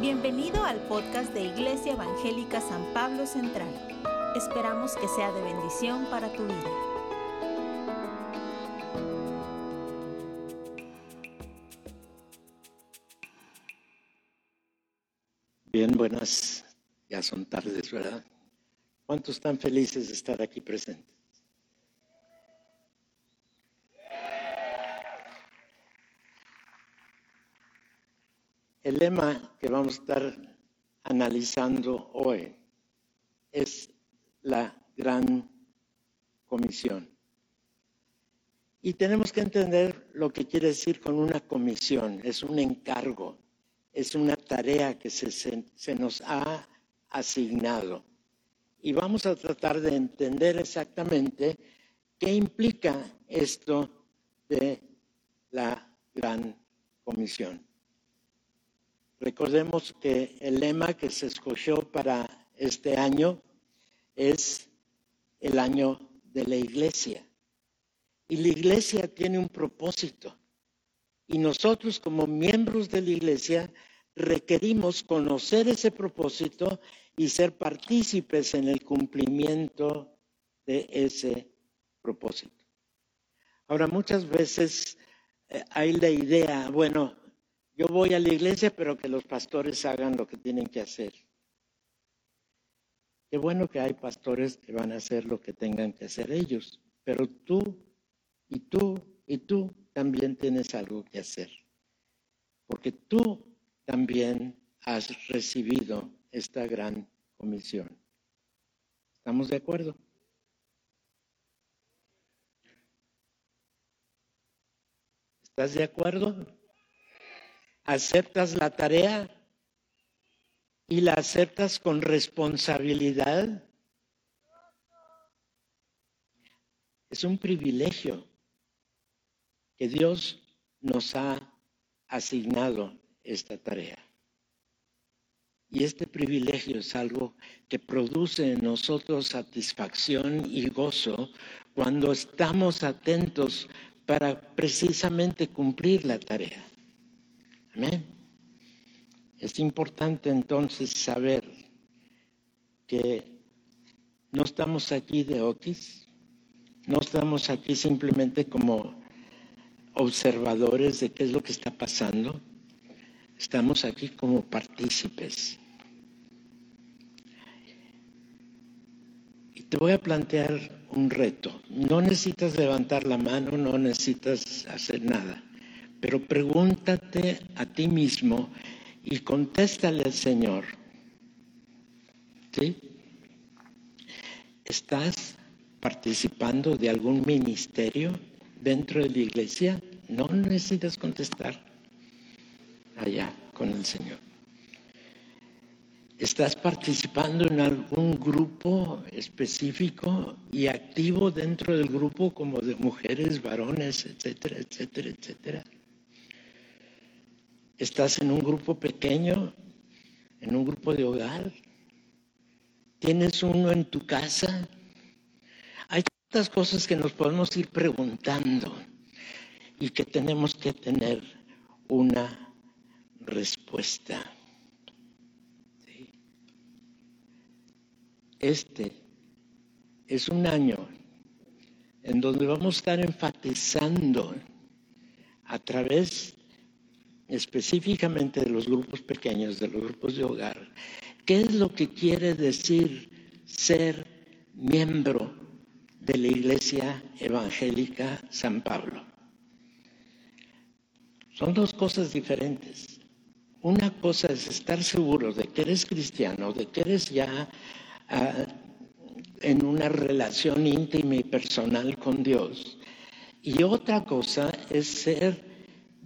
Bienvenido al podcast de Iglesia Evangélica San Pablo Central. Esperamos que sea de bendición para tu vida. Bien, buenas, ya son tardes, ¿verdad? ¿Cuántos están felices de estar aquí presentes? El lema que vamos a estar analizando hoy es la gran comisión. Y tenemos que entender lo que quiere decir con una comisión. Es un encargo, es una tarea que se, nos ha asignado. Y vamos a tratar de entender exactamente qué implica esto de la gran comisión. Recordemos que el lema que se escogió para este año es el año de la iglesia. Y la iglesia tiene un propósito. Y nosotros como miembros de la iglesia requerimos conocer ese propósito y ser partícipes en el cumplimiento de ese propósito. Ahora, muchas veces eh, hay la idea, bueno, yo voy a la iglesia, pero que los pastores hagan lo que tienen que hacer. Qué bueno que hay pastores que van a hacer lo que tengan que hacer ellos, pero tú y tú y tú también tienes algo que hacer, porque tú también has recibido esta gran comisión. ¿Estamos de acuerdo? ¿Estás de acuerdo? Aceptas la tarea y la aceptas con responsabilidad. Es un privilegio que Dios nos ha asignado esta tarea. Y este privilegio es algo que produce en nosotros satisfacción y gozo cuando estamos atentos para precisamente cumplir la tarea. Es importante entonces saber que no estamos aquí de otis, no estamos aquí simplemente como observadores de qué es lo que está pasando, estamos aquí como partícipes. Y te voy a plantear un reto. No necesitas levantar la mano, no necesitas hacer nada. Pero pregúntate a ti mismo y contéstale al Señor. ¿Sí? ¿Estás participando de algún ministerio dentro de la iglesia? No necesitas contestar allá con el Señor. ¿Estás participando en algún grupo específico y activo dentro del grupo como de mujeres, varones, etcétera, etcétera, etcétera? ¿Estás en un grupo pequeño? ¿En un grupo de hogar? ¿Tienes uno en tu casa? Hay tantas cosas que nos podemos ir preguntando y que tenemos que tener una respuesta. Este es un año en donde vamos a estar enfatizando a través específicamente de los grupos pequeños, de los grupos de hogar, ¿qué es lo que quiere decir ser miembro de la Iglesia Evangélica San Pablo? Son dos cosas diferentes. Una cosa es estar seguro de que eres cristiano, de que eres ya ah, en una relación íntima y personal con Dios. Y otra cosa es ser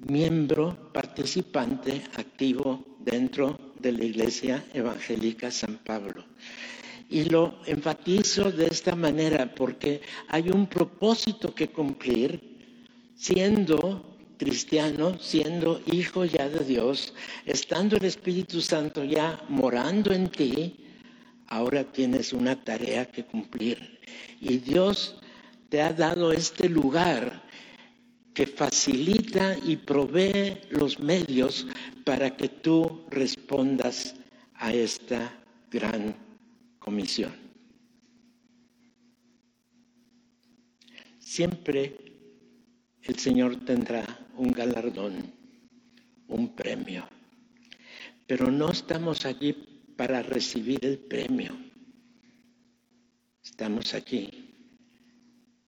miembro, participante activo dentro de la Iglesia Evangélica San Pablo. Y lo enfatizo de esta manera porque hay un propósito que cumplir siendo cristiano, siendo hijo ya de Dios, estando el Espíritu Santo ya morando en ti, ahora tienes una tarea que cumplir. Y Dios te ha dado este lugar que facilita y provee los medios para que tú respondas a esta gran comisión. Siempre el Señor tendrá un galardón, un premio, pero no estamos aquí para recibir el premio, estamos aquí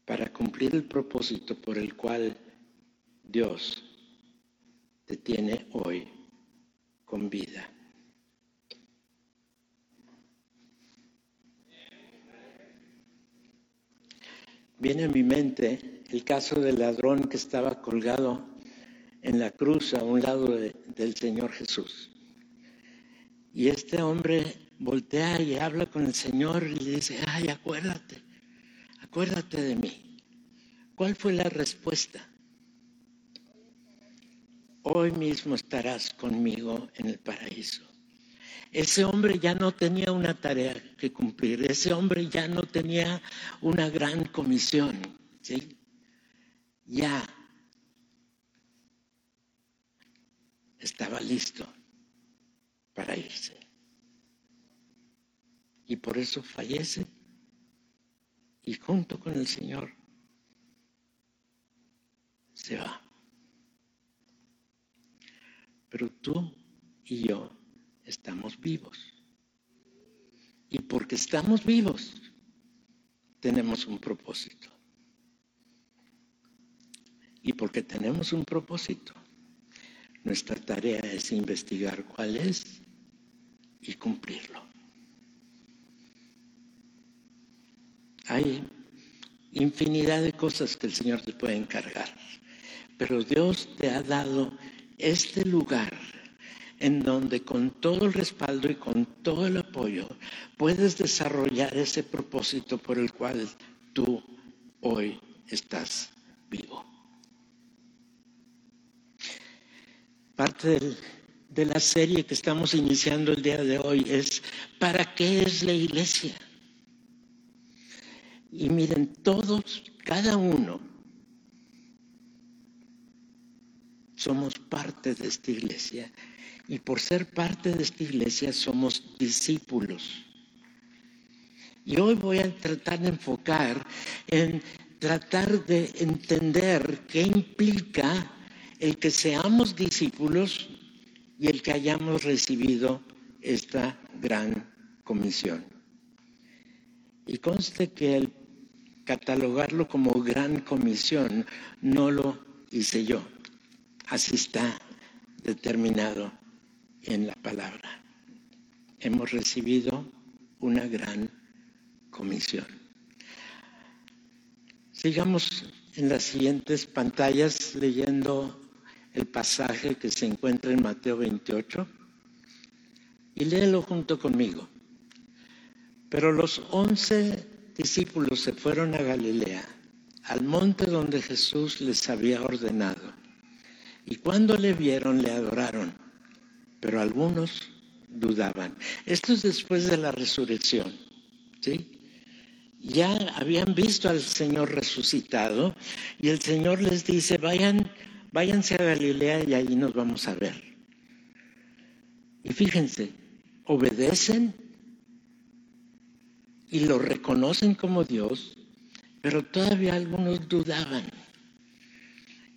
para cumplir el propósito por el cual Dios te tiene hoy con vida. Viene a mi mente el caso del ladrón que estaba colgado en la cruz a un lado del Señor Jesús. Y este hombre voltea y habla con el Señor y le dice, ay, acuérdate, acuérdate de mí. ¿Cuál fue la respuesta? Hoy mismo estarás conmigo en el paraíso. Ese hombre ya no tenía una tarea que cumplir, ese hombre ya no tenía una gran comisión, ¿sí? Ya estaba listo para irse. Y por eso fallece y junto con el Señor se va. Pero tú y yo estamos vivos. Y porque estamos vivos, tenemos un propósito. Y porque tenemos un propósito, nuestra tarea es investigar cuál es y cumplirlo. Hay infinidad de cosas que el Señor te puede encargar, pero Dios te ha dado este lugar en donde con todo el respaldo y con todo el apoyo puedes desarrollar ese propósito por el cual tú hoy estás vivo. Parte de la serie que estamos iniciando el día de hoy es ¿para qué es la iglesia? Y miren, todos, cada uno, somos parte de esta iglesia y por ser parte de esta iglesia somos discípulos. Y hoy voy a tratar de enfocar en tratar de entender qué implica el que seamos discípulos y el que hayamos recibido esta gran comisión. Y conste que el catalogarlo como gran comisión no lo hice yo. Así está determinado en la palabra. Hemos recibido una gran comisión. Sigamos en las siguientes pantallas leyendo el pasaje que se encuentra en Mateo 28 y léelo junto conmigo. Pero los once discípulos se fueron a Galilea, al monte donde Jesús les había ordenado. Y cuando le vieron, le adoraron pero algunos dudaban. Esto es después de la resurrección, ¿sí? Ya habían visto al Señor resucitado y el Señor les dice, vayan, váyanse a Galilea y allí nos vamos a ver. Y fíjense, obedecen y lo reconocen como Dios, pero todavía algunos dudaban.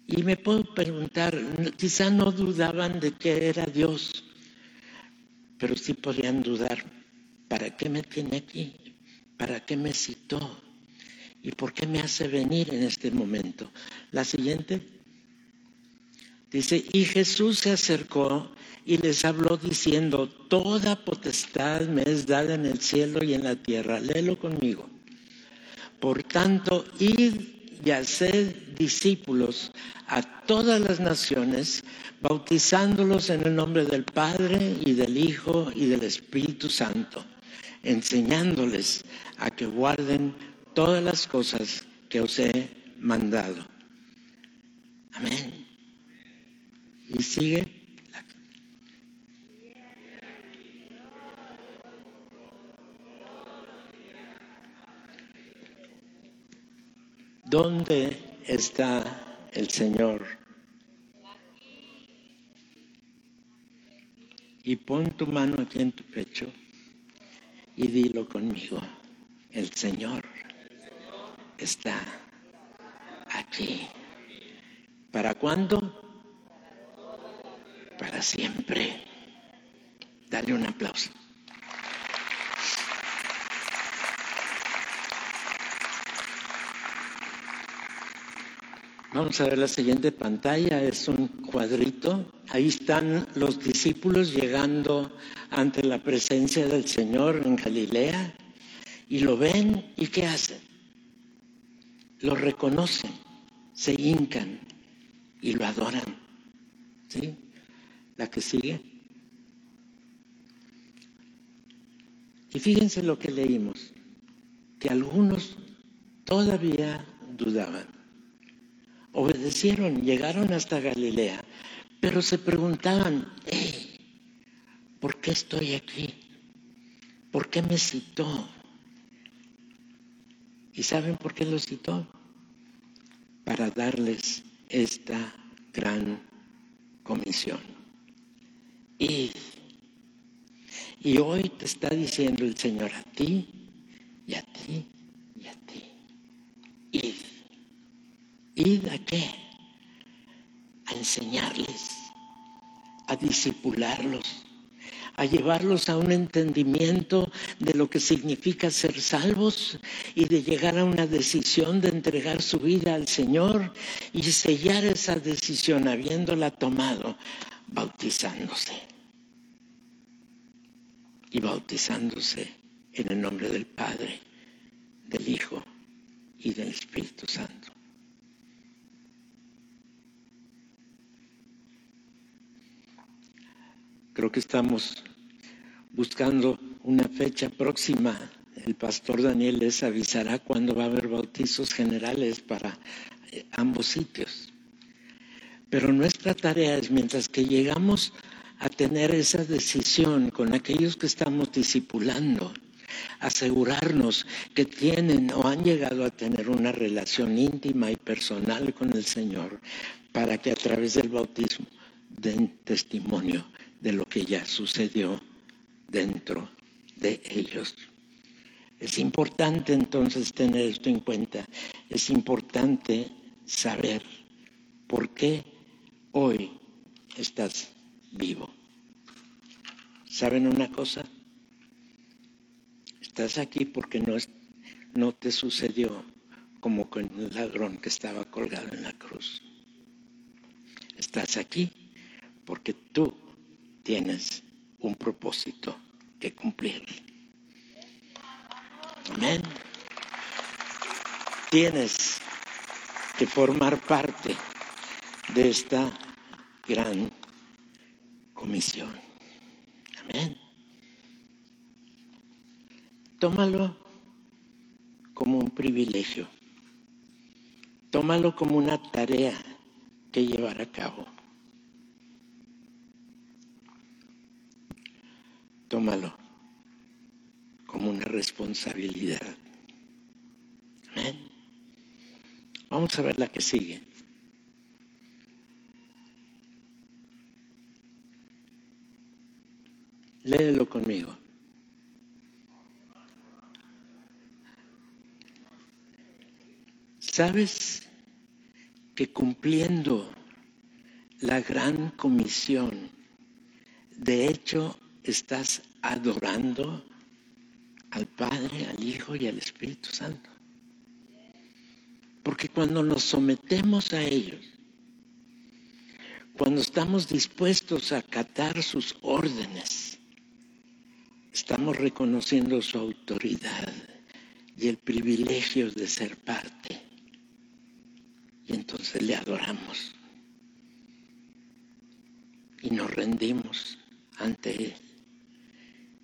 Y me puedo preguntar, quizá no dudaban de que era Dios, pero sí podían dudar, ¿para qué me tiene aquí? ¿Para qué me citó? ¿Y por qué me hace venir en este momento? La siguiente dice, y Jesús se acercó y les habló diciendo, toda potestad me es dada en el cielo y en la tierra. Léelo conmigo. Por tanto, id y hacer discípulos a todas las naciones, bautizándolos en el nombre del Padre y del Hijo y del Espíritu Santo, enseñándoles a que guarden todas las cosas que os he mandado. Amén. Y sigue ¿Dónde está el Señor. Y pon tu mano aquí en tu pecho y dilo conmigo. El Señor está aquí. ¿Para cuándo? Para siempre. Dale un aplauso. Vamos a ver la siguiente pantalla, es un cuadrito. Ahí están los discípulos llegando ante la presencia del Señor en Galilea y lo ven y ¿qué hacen? Lo reconocen, se hincan y lo adoran. ¿Sí? La que sigue. Y fíjense lo que leímos, que algunos todavía dudaban obedecieron, llegaron hasta Galilea, pero se preguntaban, ¿por qué estoy aquí? ¿Por qué me citó? ¿Y saben por qué lo citó? Para darles esta gran comisión. Id. Y hoy te está diciendo el Señor a ti y a ti y a ti. Id. ¿Id a qué? A enseñarles, a disipularlos, a llevarlos a un entendimiento de lo que significa ser salvos y de llegar a una decisión de entregar su vida al Señor y sellar esa decisión habiéndola tomado bautizándose. Y bautizándose en el nombre del Padre, del Hijo y del Espíritu Santo. Creo que estamos buscando una fecha próxima. El pastor Daniel les avisará cuándo va a haber bautizos generales para eh, ambos sitios. Pero nuestra tarea es, mientras que llegamos a tener esa decisión con aquellos que estamos discipulando, asegurarnos que tienen o han llegado a tener una relación íntima y personal con el Señor para que a través del bautismo den testimonio de lo que ya sucedió dentro de ellos. Es importante entonces tener esto en cuenta. Es importante saber por qué hoy estás vivo. ¿Saben una cosa? Estás aquí porque no, no te sucedió como con el ladrón que estaba colgado en la cruz. Estás aquí porque tú tienes un propósito que cumplir. Amén. Tienes que formar parte de esta gran comisión. Amén. Tómalo como un privilegio. Tómalo como una tarea que llevar a cabo. Tómalo como una responsabilidad. Vamos a ver la que sigue. Léelo conmigo. ¿Sabes que cumpliendo la gran comisión, de hecho estás adorando al Padre, al Hijo y al Espíritu Santo. Porque cuando nos sometemos a ellos, cuando estamos dispuestos a acatar sus órdenes, estamos reconociendo su autoridad y el privilegio de ser parte. Y entonces le adoramos y nos rendimos ante Él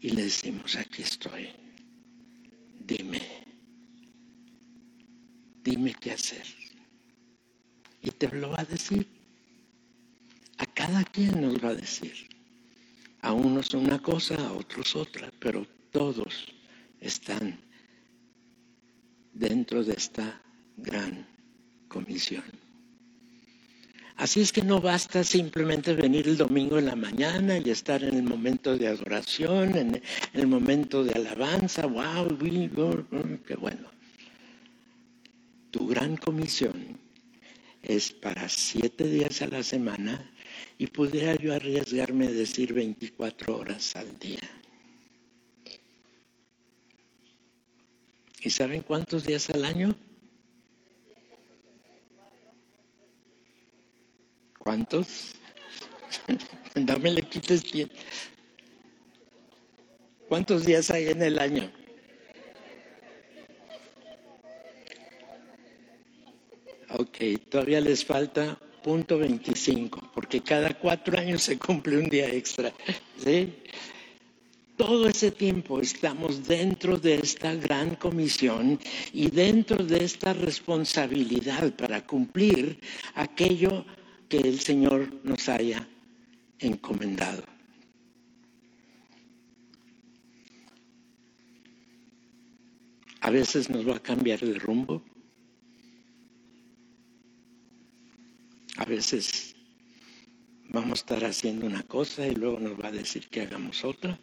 y le decimos, aquí estoy, dime, dime qué hacer. Y te lo va a decir. A cada quien nos va a decir. A unos una cosa, a otros otra, pero todos están dentro de esta gran comisión. Así es que no basta simplemente venir el domingo en la mañana y estar en el momento de adoración, en el momento de alabanza, wow, qué bueno. Tu gran comisión es para siete días a la semana y pudiera yo arriesgarme a decir 24 horas al día. ¿Y saben cuántos días al año? ¿Cuántos? Dame le quites tiempo. ¿Cuántos días hay en el año? Ok, todavía les falta punto 25, porque cada cuatro años se cumple un día extra. Todo ese tiempo estamos dentro de esta gran comisión y dentro de esta responsabilidad para cumplir aquello que el Señor nos haya encomendado. A veces nos va a cambiar el rumbo. A veces vamos a estar haciendo una cosa y luego nos va a decir que hagamos otra.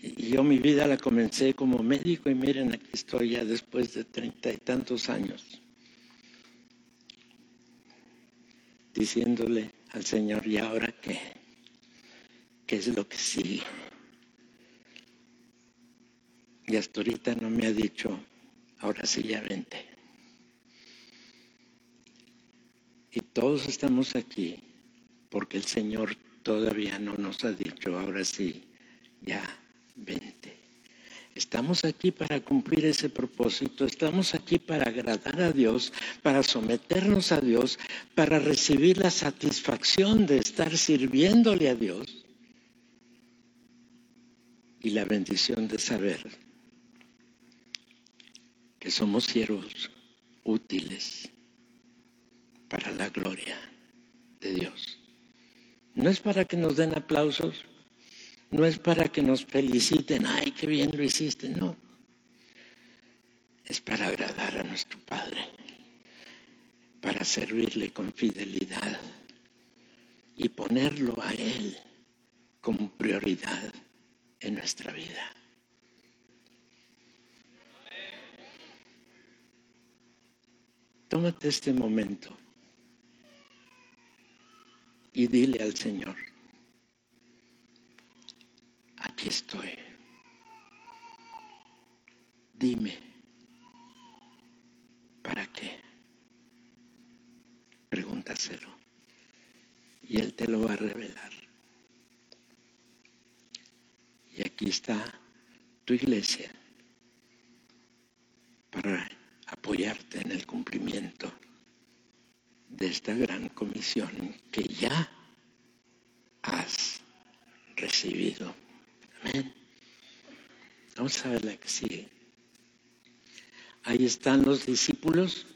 Y yo mi vida la comencé como médico y miren, aquí estoy ya después de treinta y tantos años. Diciéndole al Señor, ¿y ahora qué? ¿Qué es lo que sigue? Y hasta ahorita no me ha dicho, ahora sí ya vente. Y todos estamos aquí porque el Señor todavía no nos ha dicho, ahora sí, ya. Estamos aquí para cumplir ese propósito, estamos aquí para agradar a Dios, para someternos a Dios, para recibir la satisfacción de estar sirviéndole a Dios y la bendición de saber que somos siervos útiles para la gloria de Dios. No es para que nos den aplausos, no es para que nos feliciten, ay, qué bien lo hiciste, no. Es para agradar a nuestro Padre, para servirle con fidelidad y ponerlo a Él como prioridad en nuestra vida. Tómate este momento y dile al Señor, aquí estoy. Dime, ¿para qué? Pregúntaselo. Y Él te lo va a revelar. Y aquí está tu iglesia para apoyarte en el cumplimiento de esta gran comisión que ya has recibido. Vamos a ver la que sigue. Están los discípulos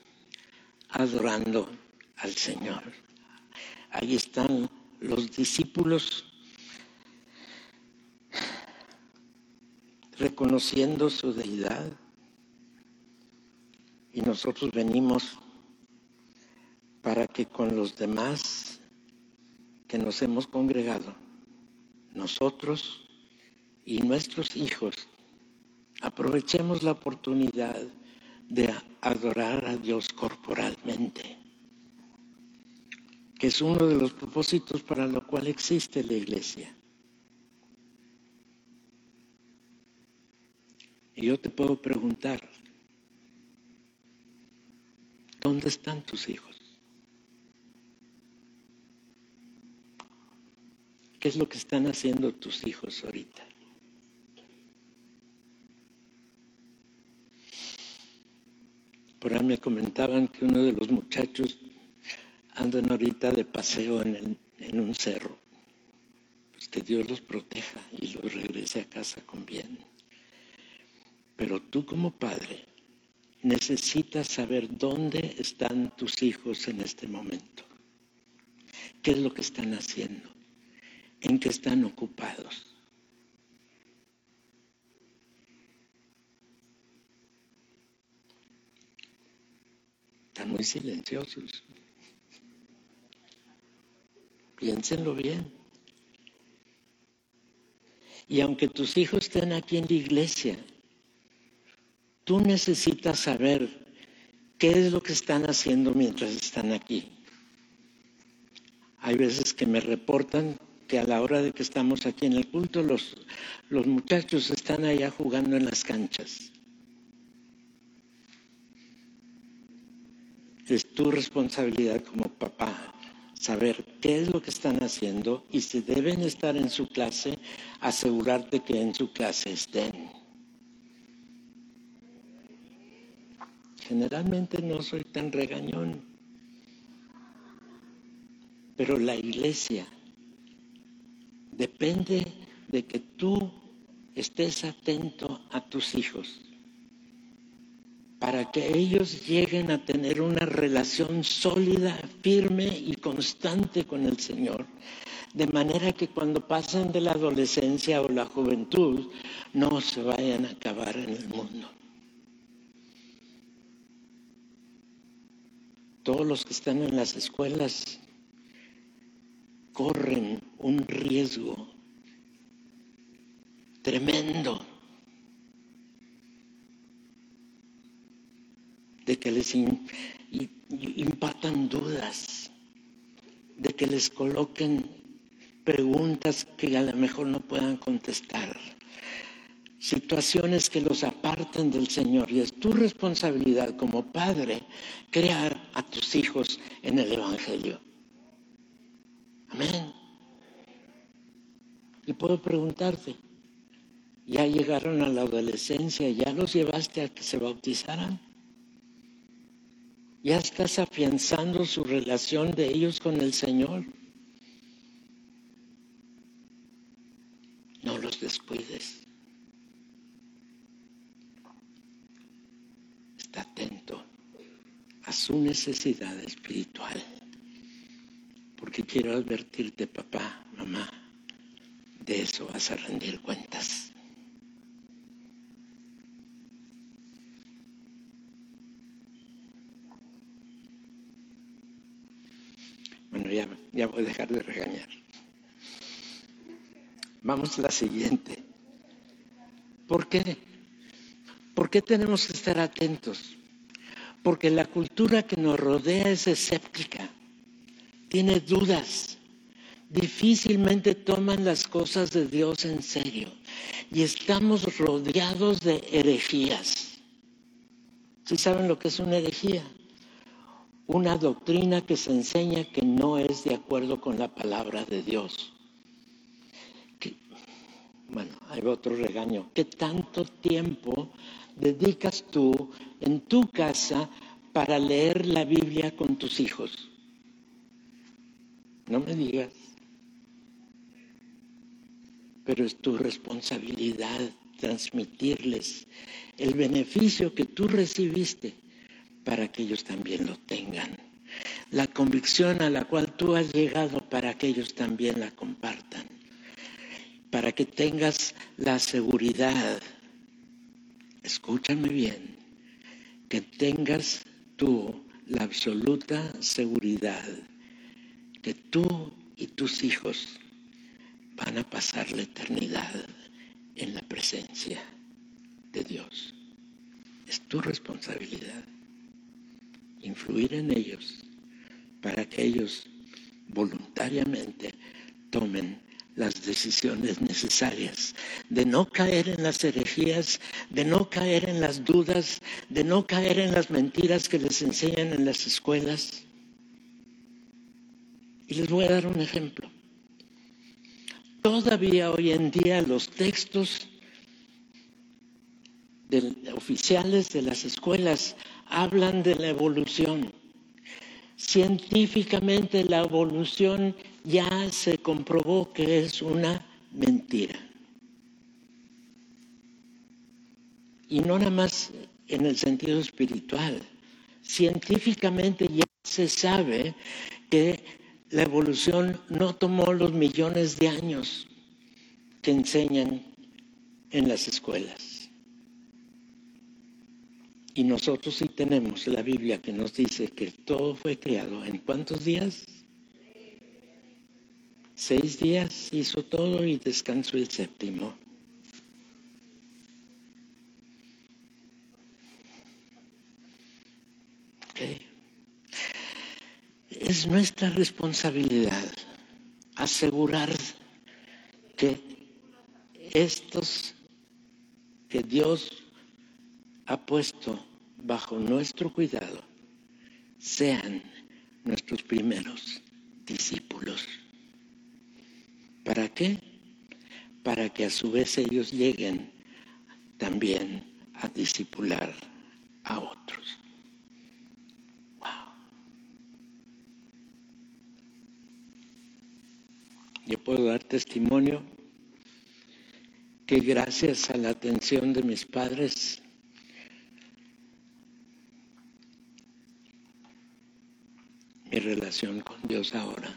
adorando al Señor. Ahí están los discípulos reconociendo su deidad. Y nosotros venimos para que con los demás que nos hemos congregado, nosotros y nuestros hijos aprovechemos la oportunidad de adorar a Dios corporalmente, que es uno de los propósitos para lo cual existe la iglesia. Y yo te puedo preguntar, ¿dónde están tus hijos? ¿Qué es lo que están haciendo tus hijos ahorita? Por ahí me comentaban que uno de los muchachos andan ahorita de paseo en, en un cerro. Pues que Dios los proteja y los regrese a casa con bien. Pero tú como padre necesitas saber dónde están tus hijos en este momento. ¿Qué es lo que están haciendo? ¿En qué están ocupados? Están muy silenciosos. Piénsenlo bien. Y aunque tus hijos estén aquí en la iglesia, tú necesitas saber qué es lo que están haciendo mientras están aquí. Hay veces que me reportan que a la hora de que estamos aquí en el culto, los, los muchachos están allá jugando en las canchas. Es tu responsabilidad como papá saber qué es lo que están haciendo y si deben estar en su clase, asegurarte que en su clase estén. Generalmente no soy tan regañón, pero la iglesia depende de que tú estés atento a tus hijos para que ellos lleguen a tener una relación sólida, firme y constante con el Señor, de manera que cuando pasen de la adolescencia o la juventud no se vayan a acabar en el mundo. Todos los que están en las escuelas corren un riesgo tremendo que les impactan dudas, de que les coloquen preguntas que a lo mejor no puedan contestar, situaciones que los aparten del Señor. Y es tu responsabilidad como padre crear a tus hijos en el Evangelio. Amén. Y puedo preguntarte, ¿ya llegaron a la adolescencia? ¿Ya los llevaste a que se bautizaran? Ya estás afianzando su relación de ellos con el Señor. No los descuides. Está atento a su necesidad espiritual. Porque quiero advertirte, papá, mamá, de eso vas a rendir cuentas. Bueno, ya, ya voy a dejar de regañar. Vamos a la siguiente. ¿Por qué? ¿Por qué tenemos que estar atentos? Porque la cultura que nos rodea es escéptica, tiene dudas, difícilmente toman las cosas de Dios en serio y estamos rodeados de herejías. ¿Sí saben lo que es una herejía? Una doctrina que se enseña que no es de acuerdo con la palabra de Dios. bueno, hay otro regaño. ¿Qué tanto tiempo dedicas tú en tu casa para leer la Biblia con tus hijos? No me digas. Pero es tu responsabilidad transmitirles el beneficio que tú recibiste para que ellos también lo tengan. La convicción a la cual tú has llegado para que ellos también la compartan. Para que tengas la seguridad, escúchame bien, que tengas tú la absoluta seguridad que tú y tus hijos van a pasar la eternidad en la presencia de Dios. Es tu responsabilidad influir en ellos para que ellos voluntariamente tomen las decisiones necesarias, de no caer en las herejías, de no caer en las dudas, de no caer en las mentiras que les enseñan en las escuelas. Y les voy a dar un ejemplo. Todavía hoy en día los textos oficiales de las escuelas hablan de la evolución. Científicamente la evolución ya se comprobó que es una mentira. Y no nada más en el sentido espiritual. Científicamente ya se sabe que la evolución no tomó los millones de años que enseñan en las escuelas. Y nosotros sí tenemos la Biblia que nos dice que todo fue creado en cuántos días? Seis días hizo todo y descansó el séptimo. Es nuestra responsabilidad asegurar que estos que Dios ha puesto bajo nuestro cuidado sean nuestros primeros discípulos. ¿Para qué? Para que a su vez ellos lleguen también a discipular a otros. Wow. Yo puedo dar testimonio que gracias a la atención de mis padres mi relación con Dios ahora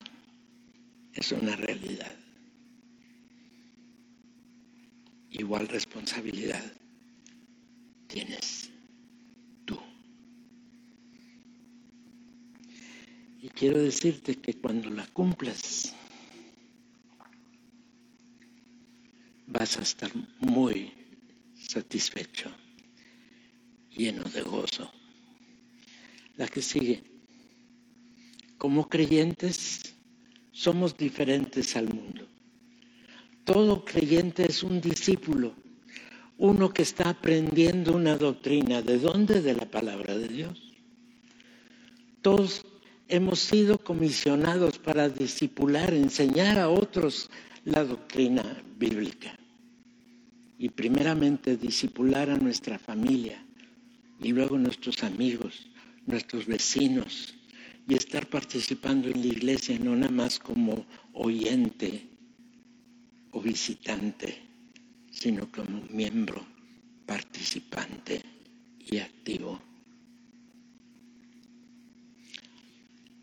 es una realidad. Igual responsabilidad tienes tú. Y quiero decirte que cuando la cumplas, vas a estar muy satisfecho, lleno de gozo. La que sigue. Como creyentes somos diferentes al mundo. Todo creyente es un discípulo, uno que está aprendiendo una doctrina. ¿De dónde? De la palabra de Dios. Todos hemos sido comisionados para discipular, enseñar a otros la doctrina bíblica y primeramente disipular a nuestra familia y luego nuestros amigos, nuestros vecinos y estar participando en la iglesia no nada más como oyente o visitante, sino como miembro participante y activo.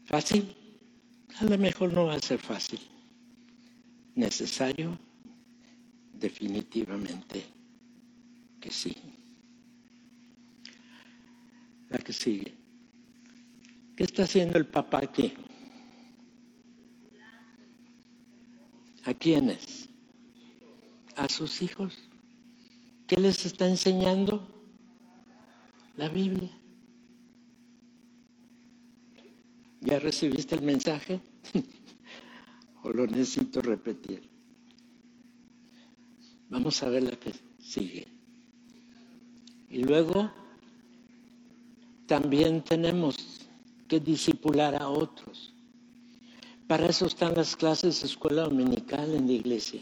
¿Fácil? A lo mejor no va a ser fácil. ¿Necesario? Definitivamente que sí. La que sigue. ¿Qué está haciendo el papá aquí? ¿A quiénes? A sus hijos. ¿Qué les está enseñando? La Biblia. ¿Ya recibiste el mensaje? ¿O lo necesito repetir? Vamos a ver la que sigue. Y luego también tenemos que disipular a otros. Para eso están las clases de escuela dominical en la iglesia.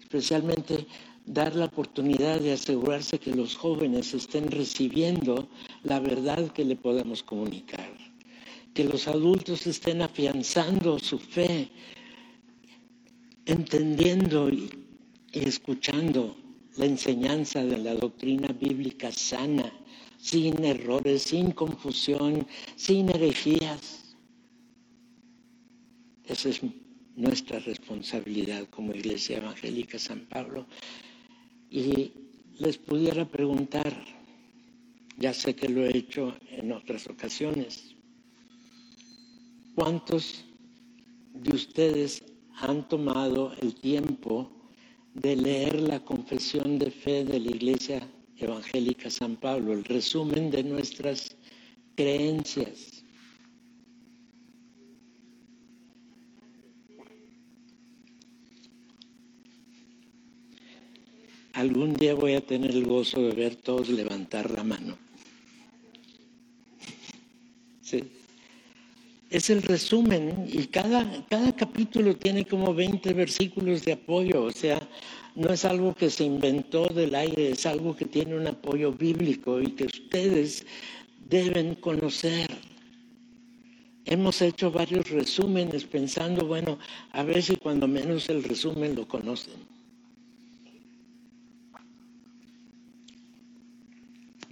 Especialmente dar la oportunidad de asegurarse que los jóvenes estén recibiendo la verdad que le podemos comunicar. Que los adultos estén afianzando su fe, entendiendo y y escuchando la enseñanza de la doctrina bíblica sana, sin errores, sin confusión, sin herejías. Esa es nuestra responsabilidad como Iglesia Evangélica San Pablo. Y les pudiera preguntar, ya sé que lo he hecho en otras ocasiones, ¿cuántos de ustedes han tomado el tiempo de leer la confesión de fe de la Iglesia Evangélica San Pablo, el resumen de nuestras creencias. Algún día voy a tener el gozo de ver todos levantar la mano. Sí. Es el resumen y cada, cada capítulo tiene como 20 versículos de apoyo, o sea, no es algo que se inventó del aire, es algo que tiene un apoyo bíblico y que ustedes deben conocer. Hemos hecho varios resúmenes pensando, bueno, a ver si cuando menos el resumen lo conocen.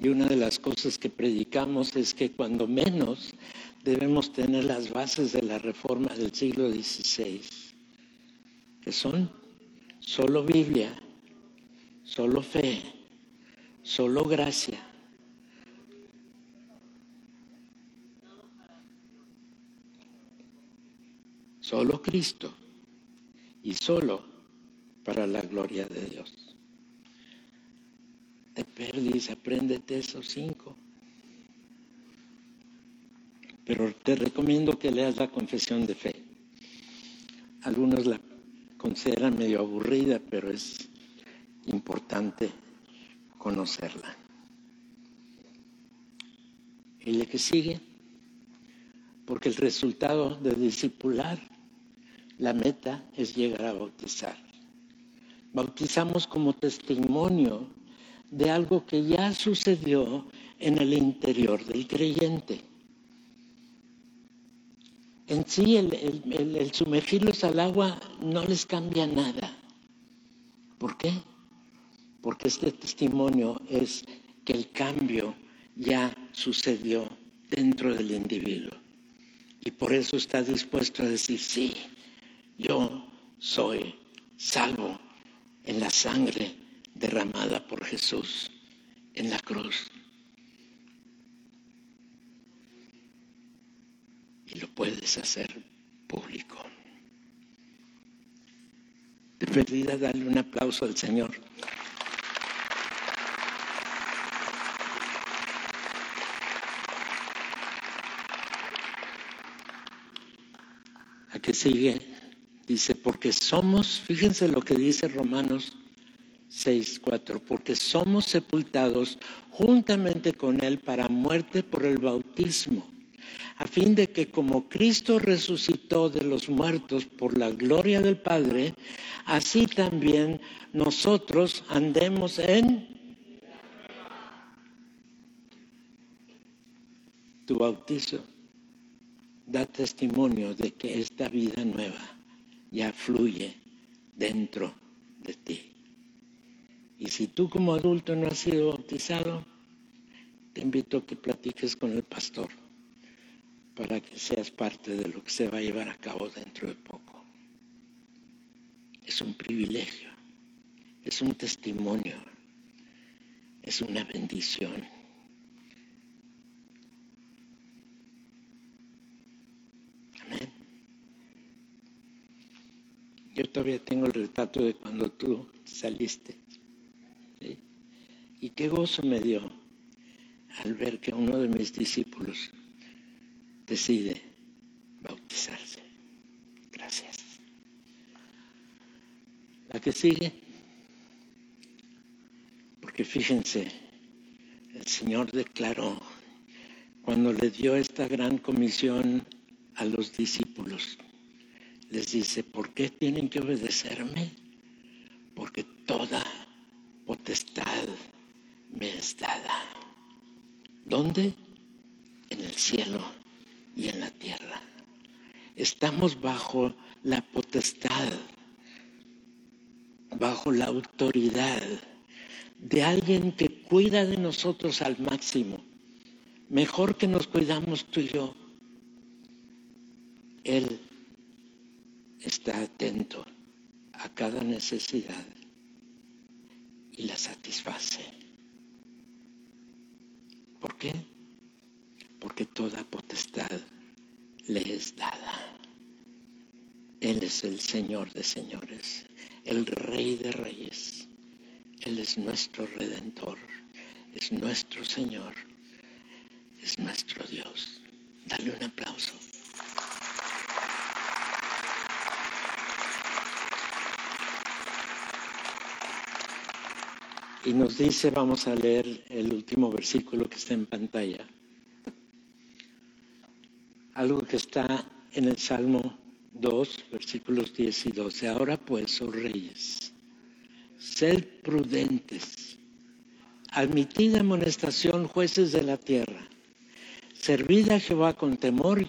Y una de las cosas que predicamos es que cuando menos debemos tener las bases de la reforma del siglo XVI, que son solo Biblia, solo fe, solo gracia. Solo Cristo y solo para la gloria de Dios. Te perdis, apréndete esos cinco. Pero te recomiendo que leas la confesión de fe. Algunos la consideran medio aburrida, pero es importante conocerla. Y la que sigue, porque el resultado de discipular, la meta es llegar a bautizar. Bautizamos como testimonio de algo que ya sucedió en el interior del creyente. En sí, el, sumergirlos al agua no les cambia nada. ¿Por qué? Porque este testimonio es que el cambio ya sucedió dentro del individuo. Y por eso está dispuesto a decir, sí, yo soy salvo en la sangre derramada por Jesús en la cruz. Y lo puedes hacer público. De verdad, darle un aplauso al Señor. ¿A qué sigue? Dice, porque somos, fíjense lo que dice Romanos 6, 4, porque somos sepultados juntamente con Él para muerte por el bautismo, a fin de que como Cristo resucitó de los muertos por la gloria del Padre, así también nosotros andemos en tu bautizo. Da testimonio de que esta vida nueva ya fluye dentro de ti. Y si tú como adulto no has sido bautizado, te invito a que platiques con el pastor para que seas parte de lo que se va a llevar a cabo dentro de poco. Es un privilegio, es un testimonio, es una bendición. Amén. Yo todavía tengo el retrato de cuando tú saliste. Y qué gozo me dio al ver que uno de mis discípulos decide bautizarse. Gracias. La que sigue, porque fíjense, el Señor declaró cuando le dio esta gran comisión a los discípulos, les dice, ¿por qué tienen que obedecerme? Porque toda potestad me es dada. ¿Dónde? En el cielo y en la tierra. Estamos bajo la potestad, bajo la autoridad de alguien que cuida de nosotros al máximo, mejor que nos cuidamos tú y yo. Él está atento a cada necesidad y la satisface. ¿Por qué? Porque toda potestad le es dada. Él es el Señor de señores, el Rey de reyes. Él es nuestro redentor, es nuestro Señor, es nuestro Dios. Dale un aplauso. Y nos dice, vamos a leer el último versículo que está en pantalla. Algo que está en el Salmo 2, versículos 10 y 12. Ahora pues, oh reyes, sed prudentes, admitid amonestación jueces de la tierra, servid a Jehová con temor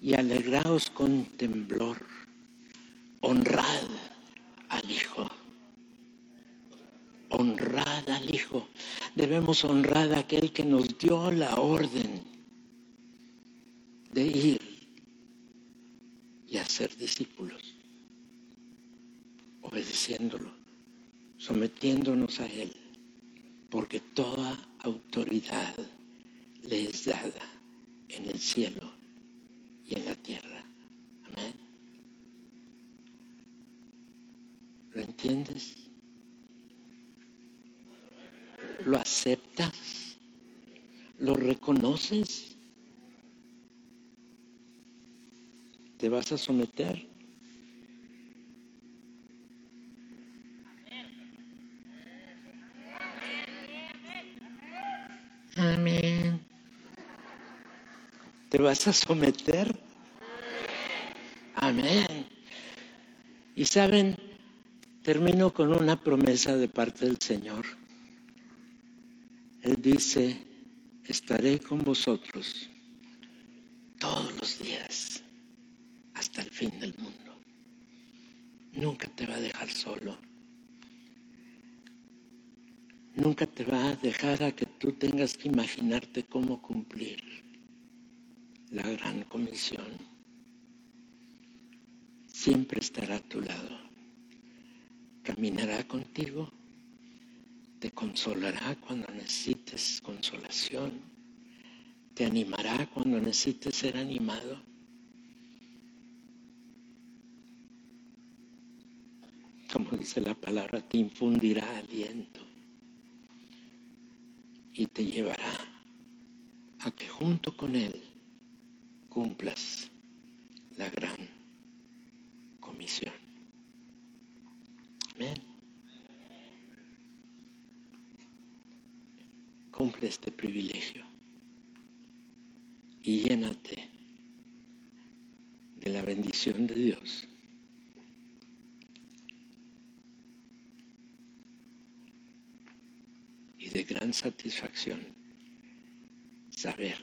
y alegraos con temblor, honrad al Hijo honrad al Hijo, debemos honrar a aquel que nos dio la orden de ir y hacer discípulos, obedeciéndolo, sometiéndonos a Él, porque toda autoridad le es dada en el cielo y en la tierra. Amén. ¿Lo entiendes? ¿Lo aceptas? ¿Lo reconoces? ¿Te vas a someter? Amén. ¿Te vas a someter? Amén. Y saben, termino con una promesa de parte del Señor. Él dice, estaré con vosotros todos los días hasta el fin del mundo. Nunca te va a dejar solo. Nunca te va a dejar a que tú tengas que imaginarte cómo cumplir la gran comisión. Siempre estará a tu lado. Caminará contigo. Te consolará cuando necesites consolación. Te animará cuando necesites ser animado. Como dice la palabra, te infundirá aliento y te llevará a que junto con Él cumplas la gran comisión. Amén. Cumple este privilegio y llénate de la bendición de Dios. Y de gran satisfacción saber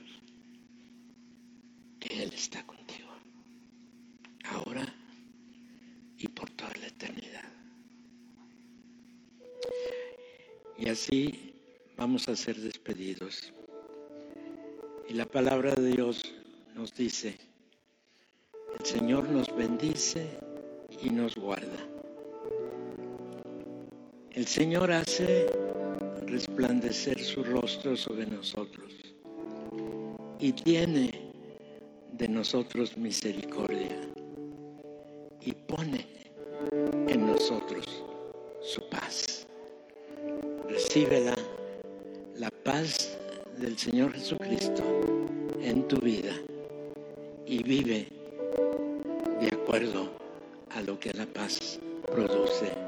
que Él está contigo, ahora y por toda la eternidad. Y así vamos a ser despedidos. Y la palabra de Dios nos dice, el Señor nos bendice y nos guarda. El Señor hace resplandecer su rostro sobre nosotros y tiene de nosotros misericordia y pone en nosotros su paz. Recíbela Señor Jesucristo en tu vida y vive de acuerdo a lo que la paz produce